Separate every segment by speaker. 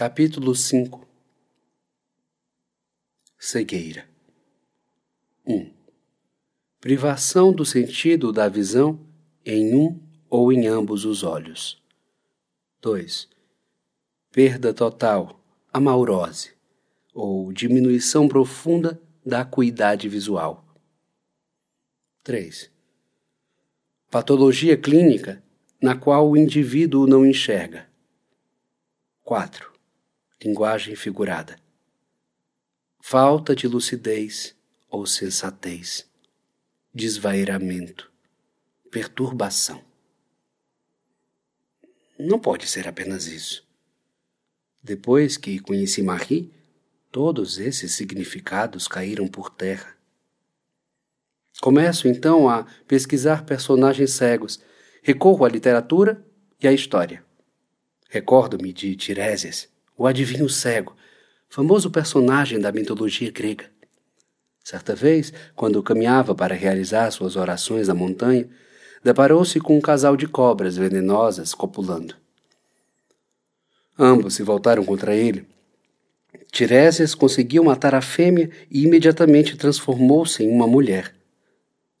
Speaker 1: Capítulo 5 Cegueira 1. Privação do sentido da visão em um ou em ambos os olhos. 2. Perda total, amaurose, ou diminuição profunda da acuidade visual. 3. Patologia clínica na qual o indivíduo não enxerga. 4 linguagem figurada. Falta de lucidez ou sensatez, desvairamento, perturbação. Não pode ser apenas isso. Depois que conheci Marie, todos esses significados caíram por terra. Começo então a pesquisar personagens cegos, recorro à literatura e à história. Recordo-me de Tiresias, o adivinho cego, famoso personagem da mitologia grega. Certa vez, quando caminhava para realizar suas orações na montanha, deparou-se com um casal de cobras venenosas copulando. Ambos se voltaram contra ele. Tiresias conseguiu matar a fêmea e imediatamente transformou-se em uma mulher.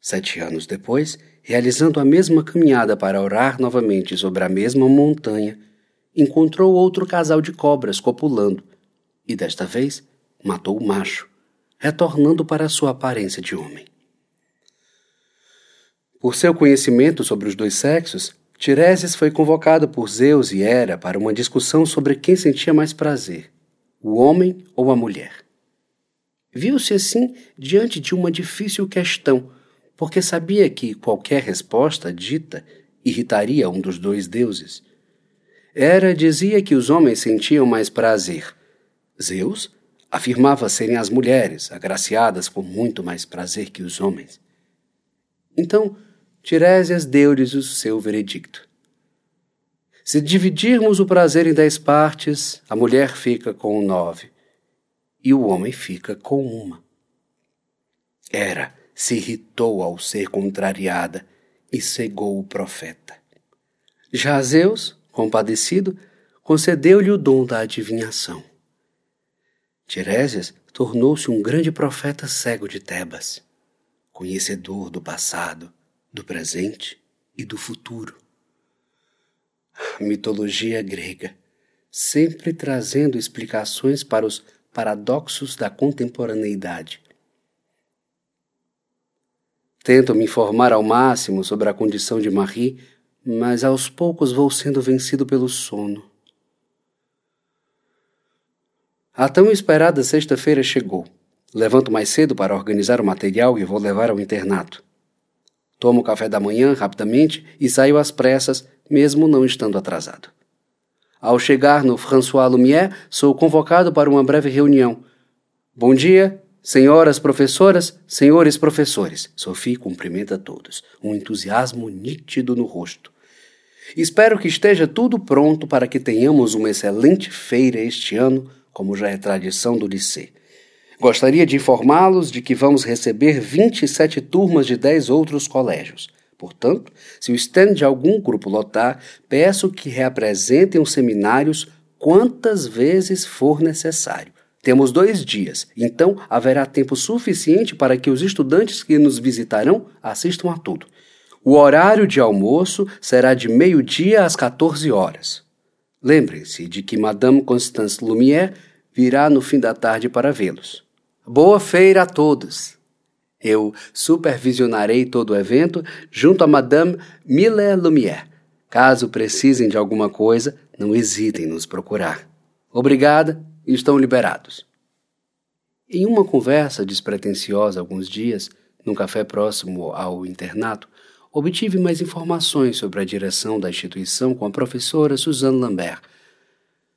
Speaker 1: Sete anos depois, realizando a mesma caminhada para orar novamente sobre a mesma montanha, encontrou outro casal de cobras copulando e desta vez matou o macho, retornando para sua aparência de homem. Por seu conhecimento sobre os dois sexos, Tiresias foi convocado por Zeus e Hera para uma discussão sobre quem sentia mais prazer, o homem ou a mulher. Viu-se assim diante de uma difícil questão, porque sabia que qualquer resposta dita irritaria um dos dois deuses Hera dizia que os homens sentiam mais prazer. Zeus afirmava serem as mulheres, agraciadas com muito mais prazer que os homens. Então, Tiresias deu-lhes o seu veredicto. Se dividirmos o prazer em dez partes, a mulher fica com nove e o homem fica com uma. Hera se irritou ao ser contrariada e cegou o profeta. Já Zeus compadecido, concedeu-lhe o dom da adivinhação. Tiresias tornou-se um grande profeta cego de Tebas, conhecedor do passado, do presente e do futuro. Mitologia grega, sempre trazendo explicações para os paradoxos da contemporaneidade. Tento me informar ao máximo sobre a condição de Marie mas aos poucos vou sendo vencido pelo sono. A tão esperada sexta-feira chegou. Levanto mais cedo para organizar o material e vou levar ao internato. Tomo café da manhã rapidamente e saio às pressas, mesmo não estando atrasado. Ao chegar no François Lumière, sou convocado para uma breve reunião. Bom dia, senhoras professoras, senhores professores. Sophie cumprimenta todos, um entusiasmo nítido no rosto. Espero que esteja tudo pronto para que tenhamos uma excelente feira este ano, como já é tradição do Liceu. Gostaria de informá-los de que vamos receber 27 turmas de 10 outros colégios. Portanto, se o stand de algum grupo lotar, peço que reapresentem os seminários quantas vezes for necessário. Temos dois dias, então haverá tempo suficiente para que os estudantes que nos visitarão assistam a tudo. O horário de almoço será de meio-dia às 14 horas. Lembrem-se de que Madame Constance Lumière virá no fim da tarde para vê-los. Boa feira a todos! Eu supervisionarei todo o evento junto a Madame Mille Lumière. Caso precisem de alguma coisa, não hesitem em nos procurar. Obrigada e estão liberados. Em uma conversa despretensiosa alguns dias, num café próximo ao internato, obtive mais informações sobre a direção da instituição com a professora Suzanne Lambert,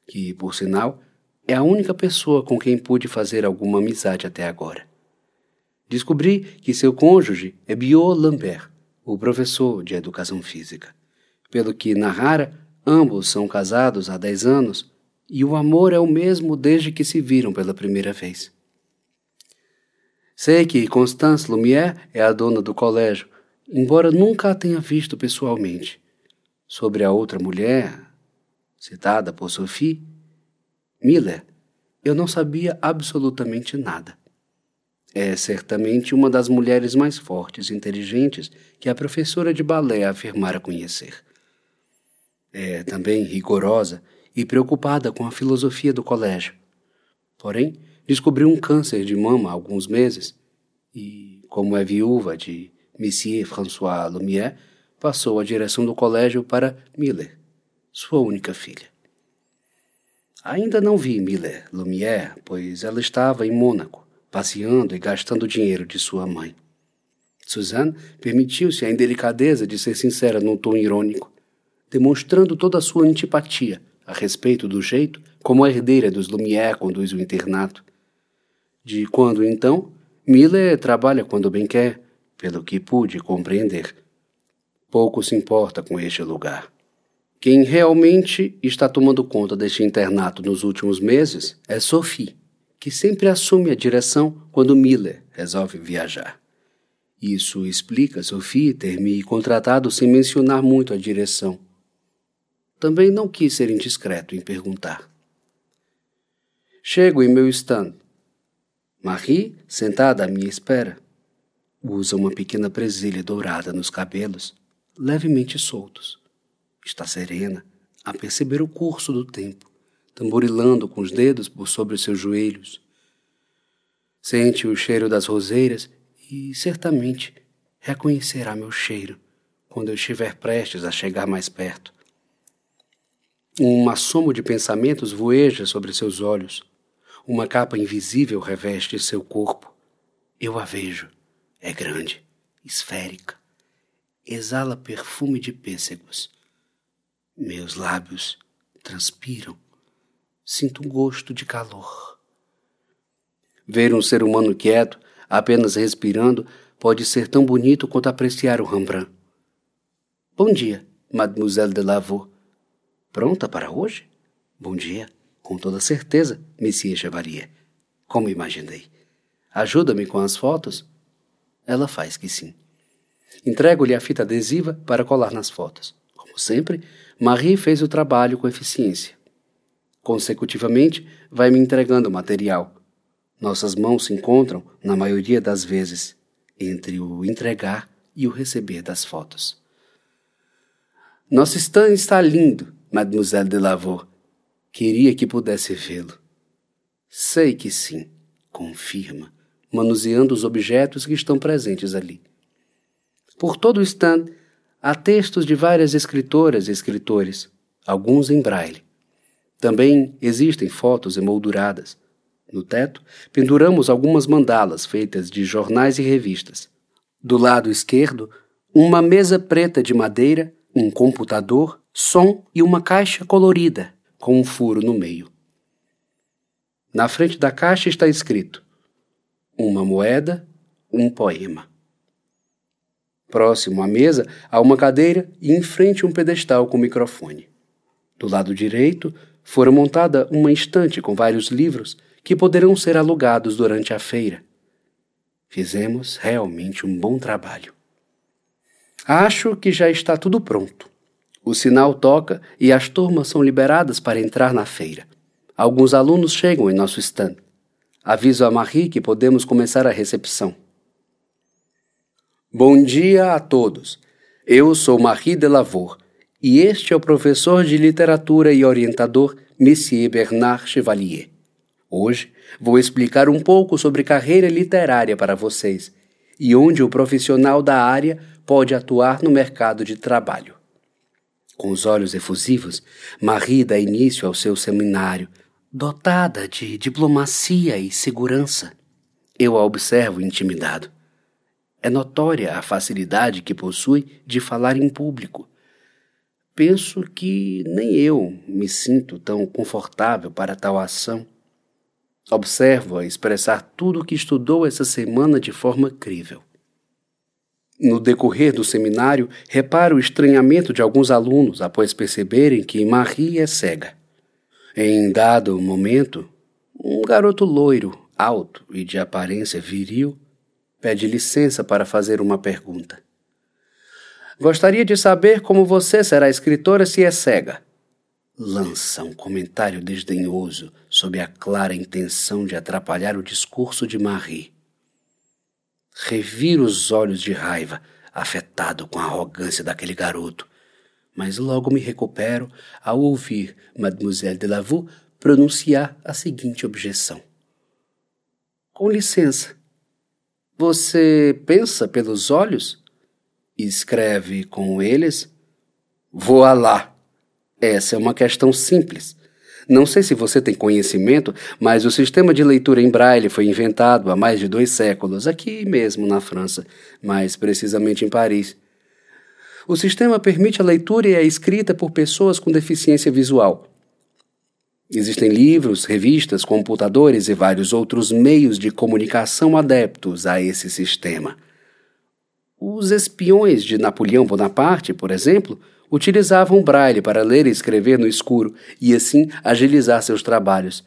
Speaker 1: que, por sinal, é a única pessoa com quem pude fazer alguma amizade até agora. Descobri que seu cônjuge é Biot Lambert, o professor de educação física. Pelo que narrara, ambos são casados há dez anos e o amor é o mesmo desde que se viram pela primeira vez. Sei que Constance Lumière é a dona do colégio embora nunca a tenha visto pessoalmente. Sobre a outra mulher, citada por Sophie, Miller, eu não sabia absolutamente nada. É certamente uma das mulheres mais fortes e inteligentes que a professora de balé afirmara conhecer. É também rigorosa e preocupada com a filosofia do colégio. Porém, descobriu um câncer de mama há alguns meses e, como é viúva de Monsieur François Lumière, passou a direção do colégio para Miller, sua única filha. Ainda não vi Miller Lumière, pois ela estava em Mônaco, passeando e gastando dinheiro de sua mãe. Suzanne permitiu-se a indelicadeza de ser sincera num tom irônico, demonstrando toda a sua antipatia a respeito do jeito como a herdeira dos Lumière conduz o internato. De quando então, Miller trabalha quando bem quer, pelo que pude compreender. Pouco se importa com este lugar. Quem realmente está tomando conta deste internato nos últimos meses é Sophie, que sempre assume a direção quando Miller resolve viajar. Isso explica Sophie ter me contratado sem mencionar muito a direção. Também não quis ser indiscreto em perguntar. Chego em meu stand. Marie, sentada à minha espera, usa uma pequena presilha dourada nos cabelos, levemente soltos. Está serena, a perceber o curso do tempo, tamborilando com os dedos por sobre seus joelhos. Sente o cheiro das roseiras e, certamente, reconhecerá meu cheiro quando eu estiver prestes a chegar mais perto. Um assomo de pensamentos voeja sobre seus olhos. Uma capa invisível reveste seu corpo. Eu a vejo. É grande, esférica. Exala perfume de pêssegos. Meus lábios transpiram. Sinto um gosto de calor. Ver um ser humano quieto, apenas respirando, pode ser tão bonito quanto apreciar o Rembrandt. Bom dia, Mademoiselle de Lavaux. Pronta para hoje? Bom dia, com toda certeza, Monsieur Chevalier. Como imaginei. Ajuda-me com as fotos? Ela faz que sim. Entrego-lhe a fita adesiva para colar nas fotos. Como sempre, Marie fez o trabalho com eficiência. Consecutivamente, vai me entregando o material. Nossas mãos se encontram, na maioria das vezes, entre o entregar e o receber das fotos. Nosso stand está lindo, Mademoiselle de Lavaux. Queria que pudesse vê-lo. Sei que sim, confirma, manuseando os objetos que estão presentes ali. Por todo o stand há textos de várias escritoras e escritores, alguns em braille. Também existem fotos emolduradas. No teto, penduramos algumas mandalas feitas de jornais e revistas. Do lado esquerdo, uma mesa preta de madeira, um computador som e uma caixa colorida com um furo no meio. Na frente da caixa está escrito: uma moeda, um poema. Próximo à mesa há uma cadeira e em frente um pedestal com microfone. Do lado direito fora montada uma estante com vários livros que poderão ser alugados durante a feira. Fizemos realmente um bom trabalho. Acho que já está tudo pronto. O sinal toca e as turmas são liberadas para entrar na feira. Alguns alunos chegam em nosso stand. Aviso a Marie que podemos começar a recepção. Bom dia a todos. Eu sou Marie Delavaux e este é o professor de literatura e orientador Monsieur Bernard Chevalier. Hoje vou explicar um pouco sobre carreira literária para vocês e onde o profissional da área pode atuar no mercado de trabalho. Com os olhos efusivos, Marie dá início ao seu seminário, dotada de diplomacia e segurança. Eu a observo intimidado. É notória a facilidade que possui de falar em público. Penso que nem eu me sinto tão confortável para tal ação. Observo-a expressar tudo o que estudou essa semana de forma crível. No decorrer do seminário, reparo o estranhamento de alguns alunos após perceberem que Marie é cega. Em dado momento, um garoto loiro, alto e de aparência viril pede licença para fazer uma pergunta. Gostaria de saber como você será escritora se é cega. lança um comentário desdenhoso sob a clara intenção de atrapalhar o discurso de Marie. Reviro os olhos de raiva, afetado com a arrogância daquele garoto, mas logo me recupero ao ouvir Mademoiselle de Lavaux pronunciar a seguinte objeção. Com licença, você pensa pelos olhos? Escreve com eles? Voa lá! Essa é uma questão simples. Não sei se você tem conhecimento, mas o sistema de leitura em braille foi inventado há mais de dois séculos, aqui mesmo na França, mais precisamente em Paris. O sistema permite a leitura e a escrita por pessoas com deficiência visual. Existem livros, revistas, computadores e vários outros meios de comunicação adeptos a esse sistema. Os espiões de Napoleão Bonaparte, por exemplo, utilizavam braille para ler e escrever no escuro e assim agilizar seus trabalhos.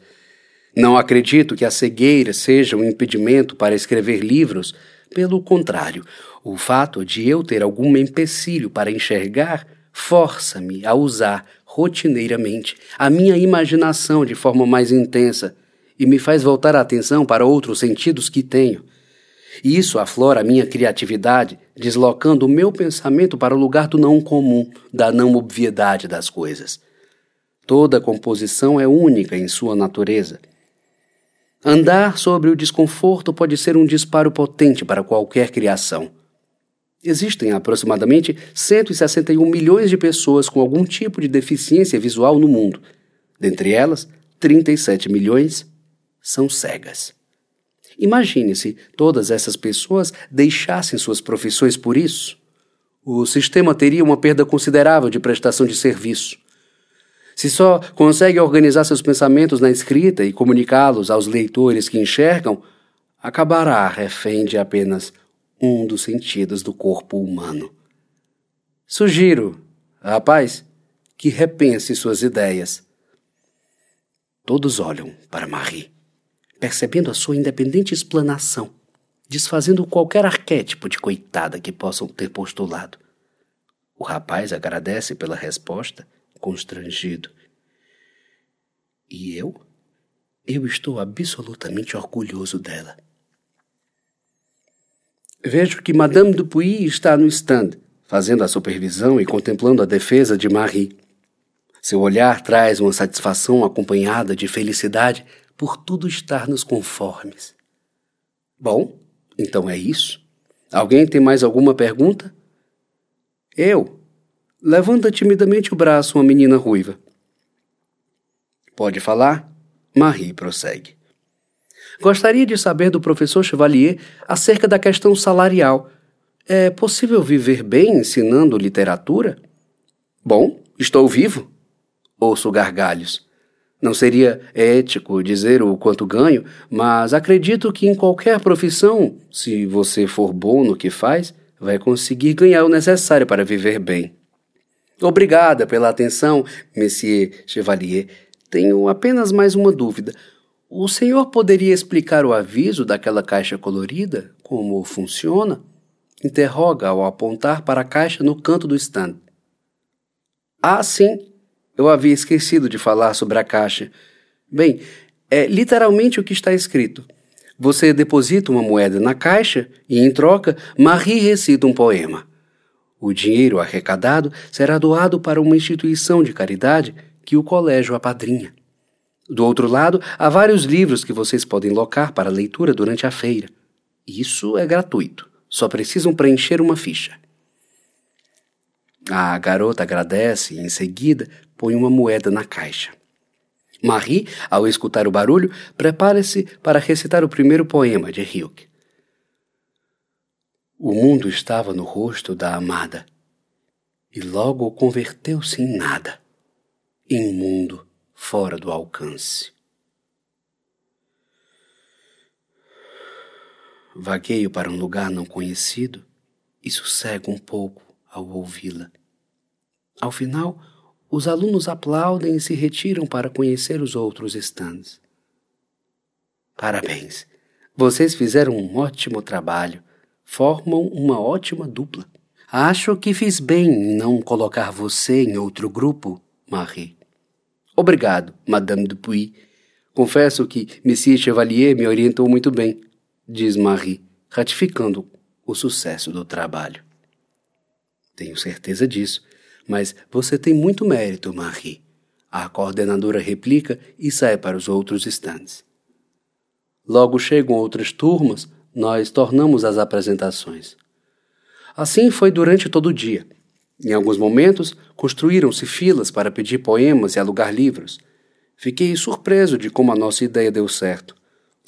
Speaker 1: Não acredito que a cegueira seja um impedimento para escrever livros, pelo contrário, o fato de eu ter algum empecilho para enxergar força-me a usar rotineiramente a minha imaginação de forma mais intensa e me faz voltar a atenção para outros sentidos que tenho. Isso aflora a minha criatividade, deslocando o meu pensamento para o lugar do não comum, da não obviedade das coisas. Toda composição é única em sua natureza. Andar sobre o desconforto pode ser um disparo potente para qualquer criação. Existem aproximadamente 161 milhões de pessoas com algum tipo de deficiência visual no mundo. Dentre elas, 37 milhões são cegas. Imagine se todas essas pessoas deixassem suas profissões por isso. O sistema teria uma perda considerável de prestação de serviço. Se só consegue organizar seus pensamentos na escrita e comunicá-los aos leitores que enxergam, acabará refém de apenas um dos sentidos do corpo humano. Sugiro, rapaz, que repense suas ideias. Todos olham para Marie, percebendo a sua independente explanação, desfazendo qualquer arquétipo de coitada que possam ter postulado. O rapaz agradece pela resposta, constrangido. E eu? Eu estou absolutamente orgulhoso dela. Vejo que Madame Dupuy está no stand, fazendo a supervisão e contemplando a defesa de Marie. Seu olhar traz uma satisfação acompanhada de felicidade por tudo estar nos conformes. Bom, então é isso. Alguém tem mais alguma pergunta? Eu. Levanta timidamente o braço uma menina ruiva. Pode falar? Marie prossegue. Gostaria de saber do professor Chevalier acerca da questão salarial. É possível viver bem ensinando literatura? Bom, estou vivo. Ouço gargalhos. Não seria ético dizer o quanto ganho, mas acredito que em qualquer profissão, se você for bom no que faz, vai conseguir ganhar o necessário para viver bem. Obrigada pela atenção, Monsieur Chevalier. Tenho apenas mais uma dúvida. O senhor poderia explicar o aviso daquela caixa colorida? Como funciona? Interroga ao apontar para a caixa no canto do stand. Ah, sim. Eu havia esquecido de falar sobre a caixa. Bem, é literalmente o que está escrito. Você deposita uma moeda na caixa e, em troca, Marie recita um poema. O dinheiro arrecadado será doado para uma instituição de caridade que o colégio apadrinha. Do outro lado, há vários livros que vocês podem locar para leitura durante a feira. Isso é gratuito, só precisam preencher uma ficha. A garota agradece e, em seguida, põe uma moeda na caixa. Marie, ao escutar o barulho, prepara-se para recitar o primeiro poema de Hilke. O mundo estava no rosto da amada, e logo converteu-se em nada, em mundo fora do alcance. Vagueio para um lugar não conhecido e sossego um pouco ao ouvi-la. Ao final, os alunos aplaudem e se retiram para conhecer os outros stands. Parabéns! Vocês fizeram um ótimo trabalho. Formam uma ótima dupla. Acho que fiz bem em não colocar você em outro grupo, Marie. Obrigado, Madame Dupuy. Confesso que Monsieur Chevalier me orientou muito bem, diz Marie, ratificando o sucesso do trabalho. Tenho certeza disso, mas você tem muito mérito, Marie. A coordenadora replica e sai para os outros estandes. Logo chegam outras turmas, nós tornamos as apresentações. Assim foi durante todo o dia. Em alguns momentos, construíram-se filas para pedir poemas e alugar livros. Fiquei surpreso de como a nossa ideia deu certo.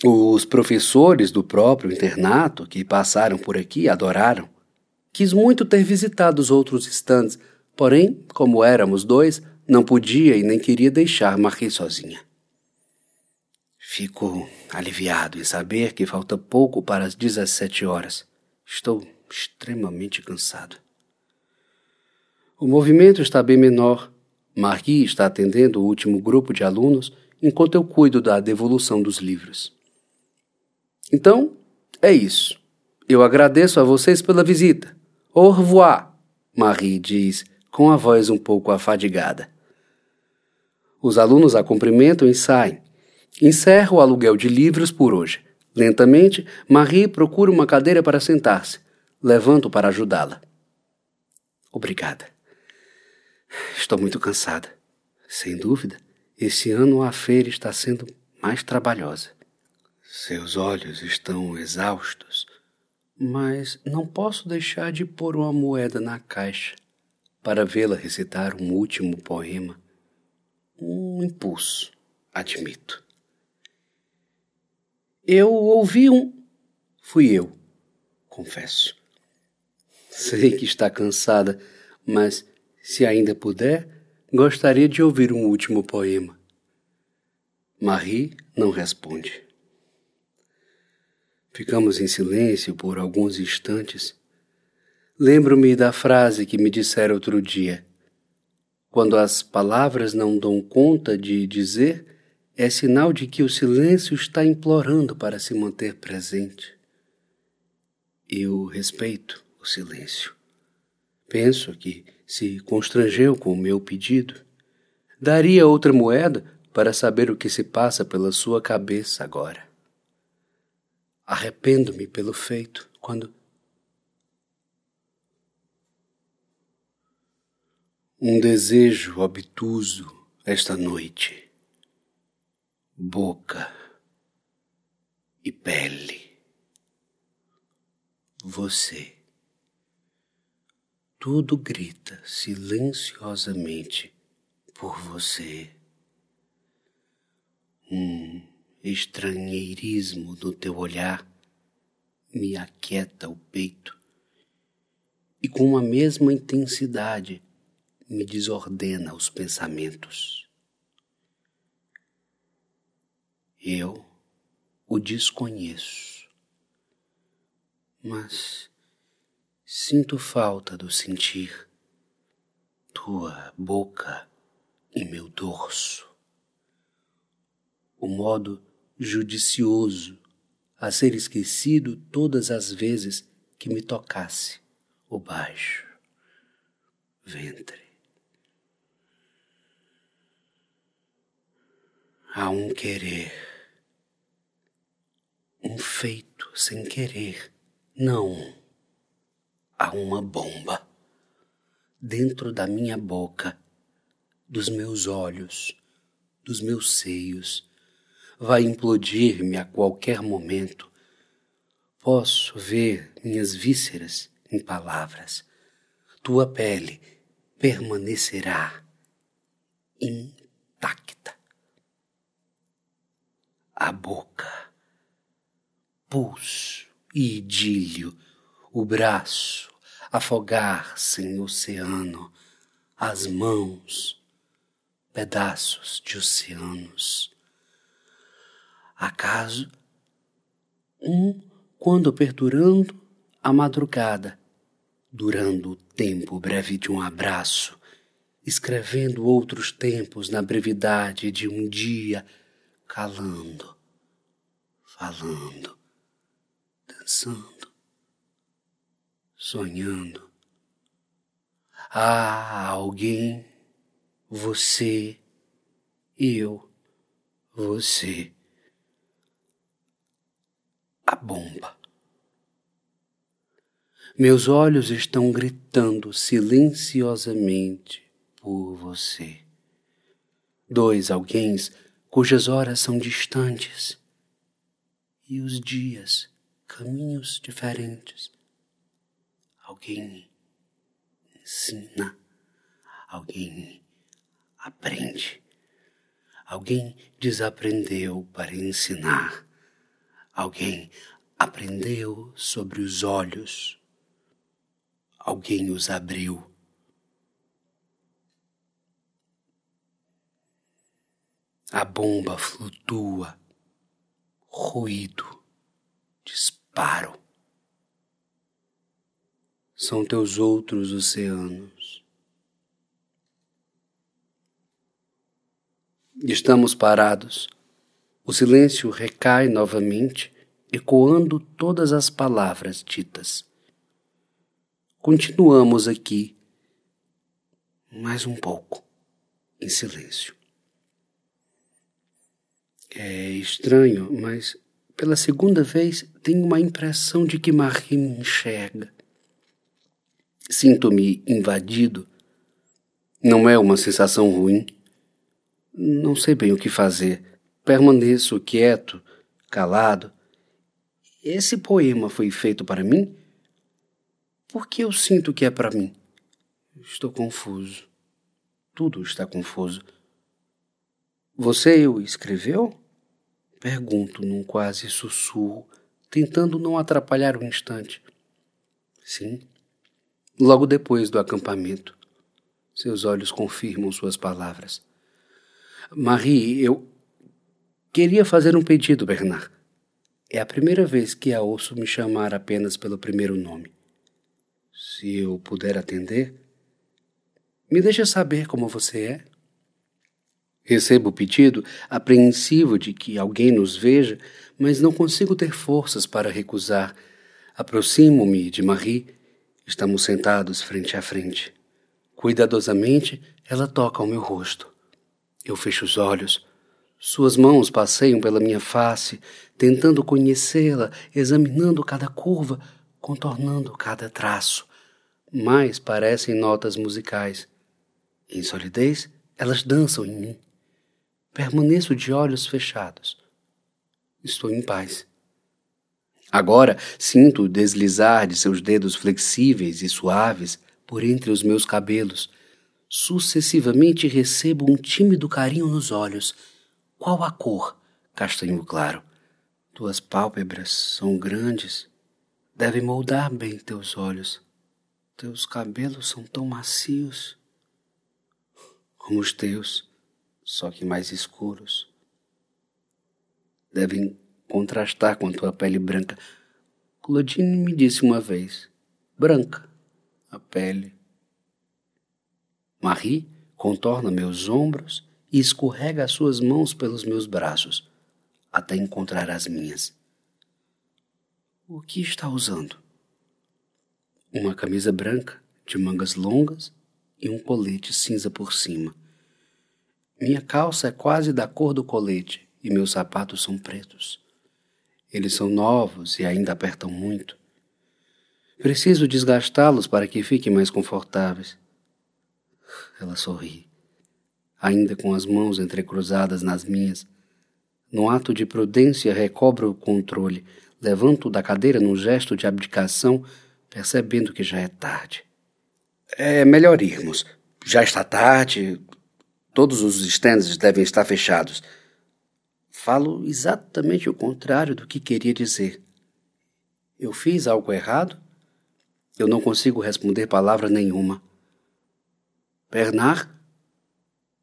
Speaker 1: Os professores do próprio internato que passaram por aqui adoraram. Quis muito ter visitado os outros estandes, porém, como éramos dois, não podia e nem queria deixar Marie sozinha. Fico aliviado em saber que falta pouco para as 17 horas. Estou extremamente cansado. O movimento está bem menor. Marie está atendendo o último grupo de alunos enquanto eu cuido da devolução dos livros. Então, é isso. Eu agradeço a vocês pela visita. Au revoir, Marie diz com a voz um pouco afadigada. Os alunos a cumprimentam e saem. Encerro o aluguel de livros por hoje. Lentamente, Marie procura uma cadeira para sentar-se. Levanto para ajudá-la. Obrigada. Estou muito cansada. Sem dúvida, esse ano a feira está sendo mais trabalhosa. Seus olhos estão exaustos, mas não posso deixar de pôr uma moeda na caixa para vê-la recitar um último poema. Um impulso, admito. Eu ouvi um. Fui eu, confesso. Sei que está cansada, mas se ainda puder, gostaria de ouvir um último poema. Marie não responde. Ficamos em silêncio por alguns instantes. Lembro-me da frase que me disseram outro dia. Quando as palavras não dão conta de dizer, é sinal de que o silêncio está implorando para se manter presente. Eu respeito o silêncio. Penso que se constrangeu com o meu pedido. Daria outra moeda para saber o que se passa pela sua cabeça agora. Arrependo-me pelo feito quando. Um desejo obtuso esta noite. Boca e pele. Você. Tudo grita silenciosamente por você. Um estranheirismo no teu olhar me aquieta o peito e com a mesma intensidade me desordena os pensamentos. Eu o desconheço, mas Sinto falta do sentir tua boca em meu dorso. O modo judicioso a ser esquecido todas as vezes que me tocasse o baixo ventre. Há um querer, um feito sem querer, não há uma bomba dentro da minha boca, dos meus olhos, dos meus seios. Vai implodir-me a qualquer momento. Posso ver minhas vísceras em palavras. Tua pele permanecerá intacta. A boca, pulso e idílio, o braço, afogar-se em oceano, as mãos, pedaços de oceanos. Acaso, um quando perdurando a madrugada, durando o tempo breve de um abraço, escrevendo outros tempos na brevidade de um dia, calando, falando, dançando sonhando. Há alguém, você, eu, você, a bomba. Meus olhos estão gritando silenciosamente por você. Dois alguém cujas horas são distantes e os dias caminhos diferentes. Alguém ensina, alguém aprende, alguém desaprendeu para ensinar, alguém aprendeu sobre os olhos, alguém os abriu. A bomba flutua, ruído, disparo. São teus outros oceanos. Estamos parados. O silêncio recai novamente, ecoando todas as palavras ditas. Continuamos aqui, mais um pouco, em silêncio. É estranho, mas pela segunda vez tenho uma impressão de que Marie me enxerga. Sinto-me invadido. Não é uma sensação ruim. Não sei bem o que fazer. Permaneço quieto, calado. Esse poema foi feito para mim? Por que eu sinto que é para mim? Estou confuso. Tudo está confuso. Você o escreveu? Pergunto num quase sussurro, tentando não atrapalhar o instante. Sim. Logo depois do acampamento. Seus olhos confirmam suas palavras. Marie, eu queria fazer um pedido, Bernard. É a primeira vez que a ouço me chamar apenas pelo primeiro nome. Se eu puder atender, me deixa saber como você é. Recebo o pedido, apreensivo de que alguém nos veja, mas não consigo ter forças para recusar. Aproximo-me de Marie. Estamos sentados frente a frente. Cuidadosamente, ela toca o meu rosto. Eu fecho os olhos. Suas mãos passeiam pela minha face, tentando conhecê-la, examinando cada curva, contornando cada traço. Mais parecem notas musicais. Em solidez, elas dançam em mim. Permaneço de olhos fechados. Estou em paz. Agora sinto o deslizar de seus dedos flexíveis e suaves por entre os meus cabelos. Sucessivamente recebo um tímido carinho nos olhos. Qual a cor? Castanho claro. Tuas pálpebras são grandes. Devem moldar bem teus olhos. Teus cabelos são tão macios como os teus só que mais escuros. Devem contrastar com a tua pele branca. Claudine me disse uma vez: branca a pele. Marie contorna meus ombros e escorrega as suas mãos pelos meus braços, até encontrar as minhas. O que está usando? Uma camisa branca, de mangas longas e um colete cinza por cima. Minha calça é quase da cor do colete e meus sapatos são pretos. Eles são novos e ainda apertam muito. Preciso desgastá-los para que fiquem mais confortáveis. Ela sorri, ainda com as mãos entrecruzadas nas minhas. No ato de prudência, recobro o controle, levanto da cadeira num gesto de abdicação, percebendo que já é tarde. É melhor irmos. Já está tarde, Todos os stands devem estar fechados. Falo exatamente o contrário do que queria dizer. Eu fiz algo errado? Eu não consigo responder palavra nenhuma. Bernard?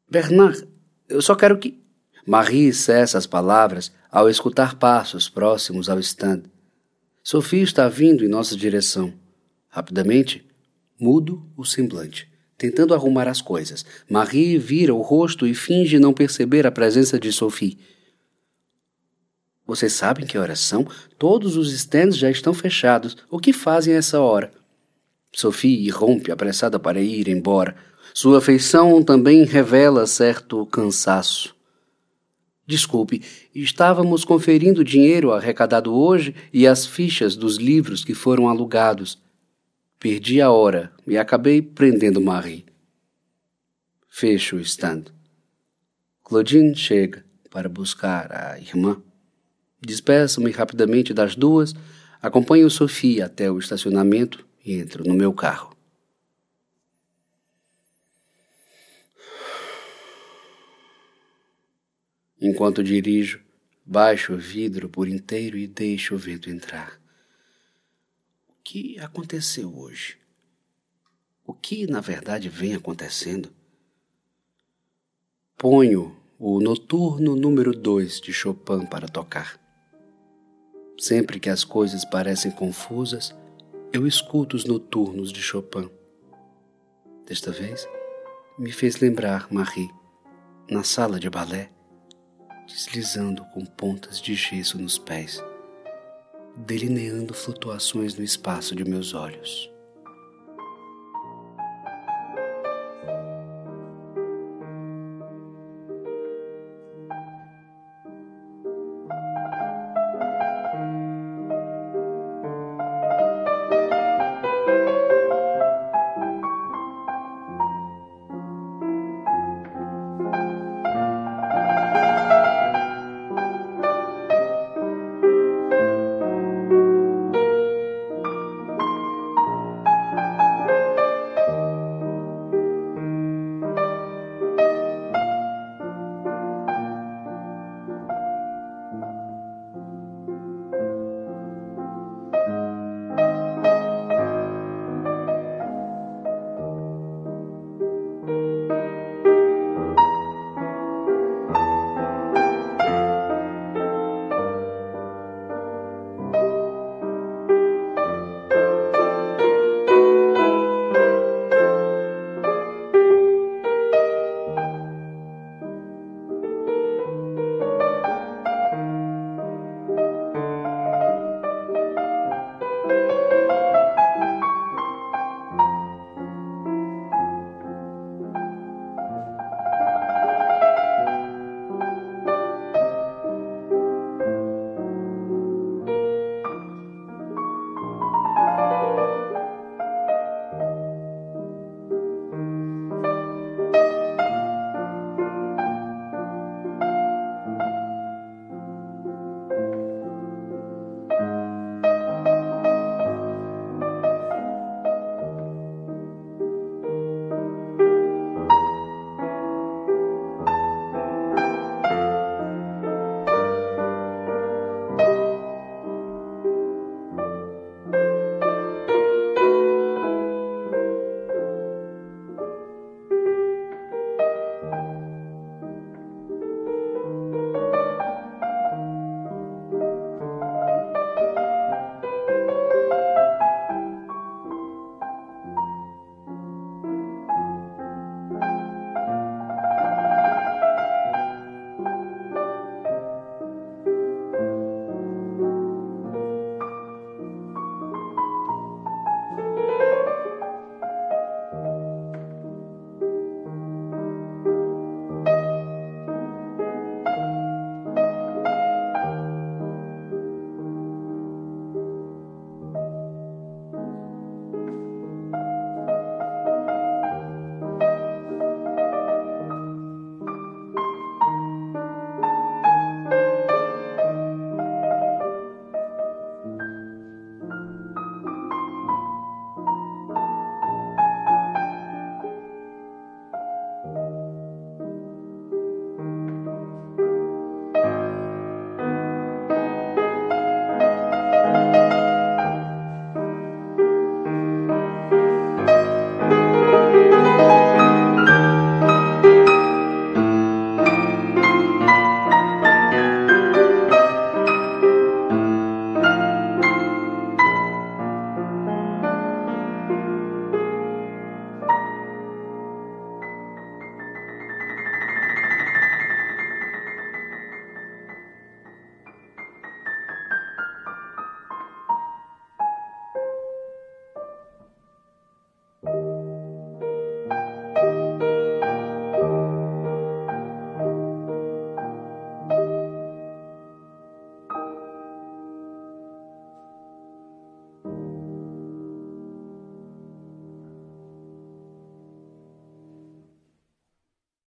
Speaker 1: Bernard, eu só quero que. Marie cessa as palavras ao escutar passos próximos ao stand. Sophie está vindo em nossa direção. Rapidamente, mudo o semblante tentando arrumar as coisas. Marie vira o rosto e finge não perceber a presença de Sophie. Vocês sabem que horas são? Todos os stands já estão fechados. O que fazem essa hora? Sophie irrompe, apressada para ir embora. Sua feição também revela certo cansaço. Desculpe, estávamos conferindo o dinheiro arrecadado hoje e as fichas dos livros que foram alugados. Perdi a hora e acabei prendendo Marie. Fecho o stand. Claudine chega para buscar a irmã. Despeço-me rapidamente das duas, acompanho Sophie até o estacionamento e entro no meu carro. Enquanto dirijo, baixo o vidro por inteiro e deixo o vento entrar. Que aconteceu hoje? O que, na verdade, vem acontecendo? Ponho o Noturno número 2 de Chopin para tocar. Sempre que as coisas parecem confusas, eu escuto os noturnos de Chopin. Desta vez, me fez lembrar Marie, na sala de balé, deslizando com pontas de gesso nos pés, delineando flutuações no espaço de meus olhos.